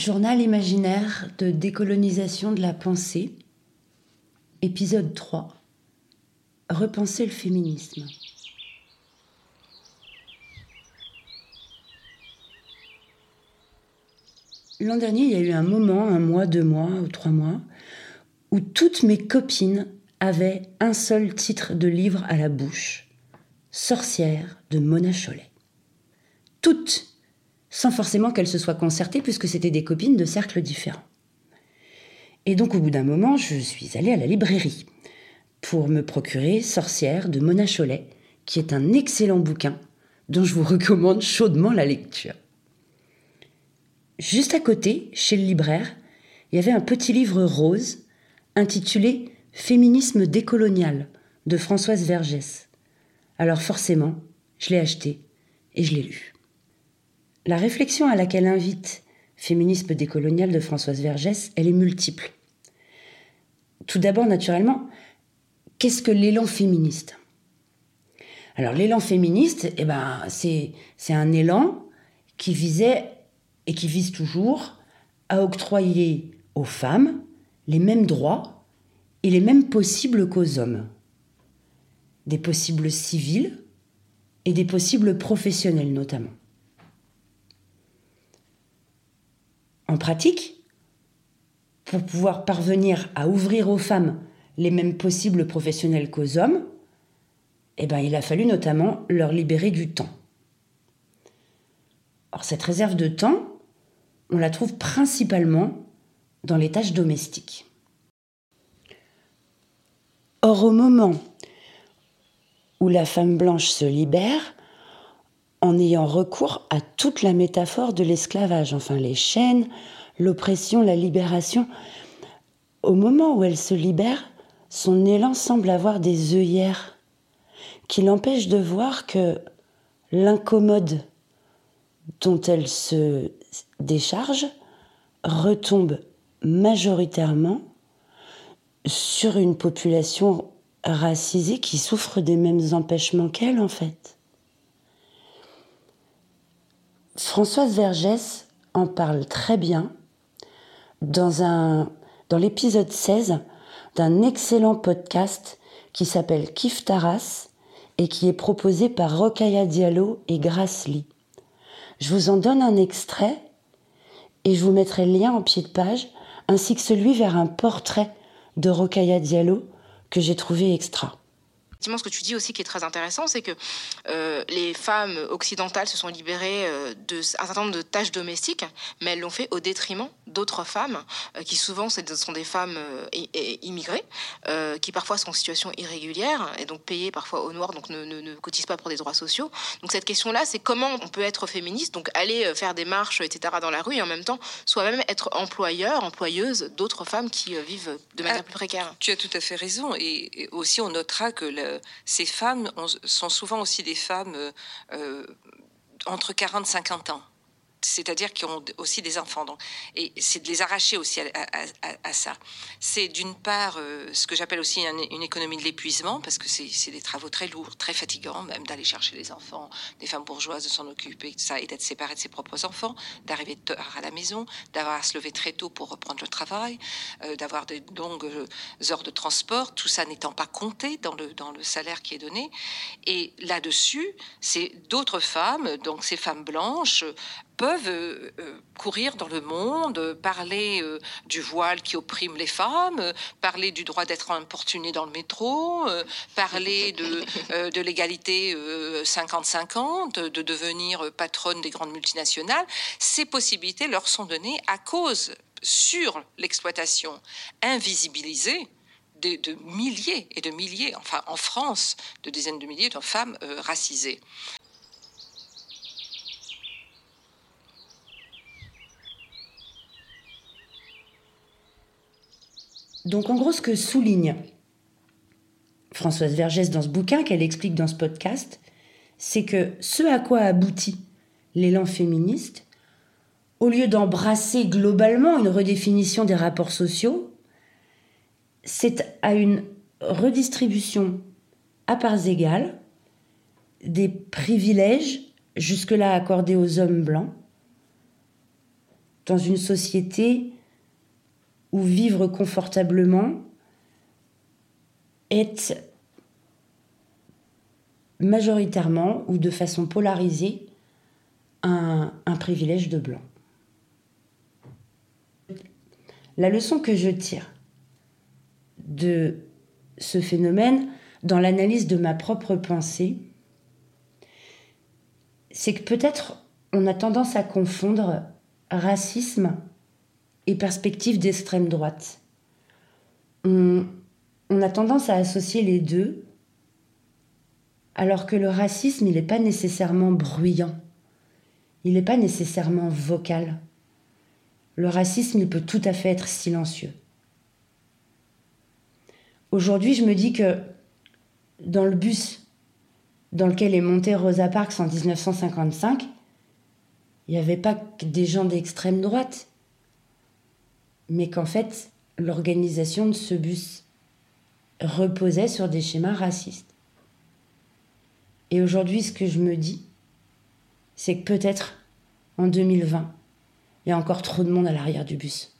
Journal imaginaire de décolonisation de la pensée, épisode 3. Repenser le féminisme. L'an dernier, il y a eu un moment, un mois, deux mois ou trois mois, où toutes mes copines avaient un seul titre de livre à la bouche Sorcière de Mona Chollet. Toutes sans forcément qu'elles se soient concertées, puisque c'était des copines de cercles différents. Et donc au bout d'un moment, je suis allée à la librairie pour me procurer Sorcière de Mona Chollet, qui est un excellent bouquin dont je vous recommande chaudement la lecture. Juste à côté, chez le libraire, il y avait un petit livre rose intitulé Féminisme décolonial de Françoise Vergès. Alors forcément, je l'ai acheté et je l'ai lu. La réflexion à laquelle invite Féminisme décolonial de Françoise Vergès, elle est multiple. Tout d'abord, naturellement, qu'est-ce que l'élan féministe? Alors l'élan féministe, eh ben, c'est, c'est un élan qui visait et qui vise toujours à octroyer aux femmes les mêmes droits et les mêmes possibles qu'aux hommes. Des possibles civils et des possibles professionnels notamment. En pratique, pour pouvoir parvenir à ouvrir aux femmes les mêmes possibles professionnels qu'aux hommes, eh ben, il a fallu notamment leur libérer du temps. Or, cette réserve de temps, on la trouve principalement dans les tâches domestiques. Or, au moment où la femme blanche se libère, en ayant recours à toute la métaphore de l'esclavage, enfin les chaînes, l'oppression, la libération. Au moment où elle se libère, son élan semble avoir des œillères qui l'empêchent de voir que l'incommode dont elle se décharge retombe majoritairement sur une population racisée qui souffre des mêmes empêchements qu'elle en fait. Françoise Vergès en parle très bien dans, l'épisode 16 d'un excellent podcast qui s'appelle Kif Taras et qui est proposé par Rokaya Diallo et Grace. Je vous en donne un extrait et je vous mettrai le lien en pied de page ainsi que celui vers un portrait de Rokaya Diallo que j'ai trouvé extra. Effectivement, ce que tu dis aussi qui est très intéressant, c'est que euh, les femmes occidentales se sont libérées euh, d'un certain nombre de tâches domestiques, mais elles l'ont fait au détriment d'autres femmes, euh, qui souvent sont des femmes immigrées, qui parfois sont en situation irrégulière et donc payées parfois au noir, donc ne, ne, cotisent pas pour des droits sociaux. Donc cette question-là, c'est comment on peut être féministe, donc aller faire des marches, etc. dans la rue, et en même temps soi-même être employeur, employeuse d'autres femmes qui vivent de manière ah, plus précaire. Tu as tout à fait raison, et aussi on notera que le, ces femmes sont souvent aussi des femmes euh, euh, entre 40 et 50 ans c'est-à-dire qui ont aussi des enfants. Donc, et c'est de les arracher aussi à, ça. C'est d'une part euh, ce que j'appelle aussi une économie de l'épuisement, parce que c'est des travaux très lourds, très fatigants, même d'aller chercher les enfants, des femmes bourgeoises, de s'en occuper, ça, et d'être séparée de ses propres enfants, d'arriver tard à la maison, d'avoir à se lever très tôt pour reprendre le travail, euh, d'avoir de longues euh, heures de transport, tout ça n'étant pas compté dans le, dans le salaire qui est donné. Et là-dessus, c'est d'autres femmes, donc ces femmes blanches, peuvent euh, euh, courir dans le monde, parler euh, du voile qui opprime les femmes, parler du droit d'être importuné dans le métro, parler de, de l'égalité 50-50, de devenir patronne des grandes multinationales. Ces possibilités leur sont données à cause sur l'exploitation invisibilisée de, de, milliers et de milliers, enfin en France, de dizaines de milliers de femmes racisées. Donc en gros, ce que souligne Françoise Vergès dans ce bouquin, qu'elle explique dans ce podcast, c'est que ce à quoi aboutit l'élan féministe, au lieu d'embrasser globalement une redéfinition des rapports sociaux, c'est à une redistribution à parts égales des privilèges jusque-là accordés aux hommes blancs dans une société où vivre confortablement est majoritairement ou de façon polarisée un, un privilège de blanc. La leçon que je tire de ce phénomène dans l'analyse de ma propre pensée, c'est que peut-être on a tendance à confondre racisme et perspective d'extrême droite. On, on, a tendance à associer les deux, alors que le racisme, il n'est pas nécessairement bruyant, il n'est pas nécessairement vocal. Le racisme, il peut tout à fait être silencieux. Aujourd'hui, je me dis que dans le bus dans lequel est montée Rosa Parks en 1955, il n'y avait pas que des gens d'extrême droite, mais qu'en fait, l'organisation de ce bus reposait sur des schémas racistes. Et aujourd'hui, ce que je me dis, c'est que peut-être en 2020, il y a encore trop de monde à l'arrière du bus.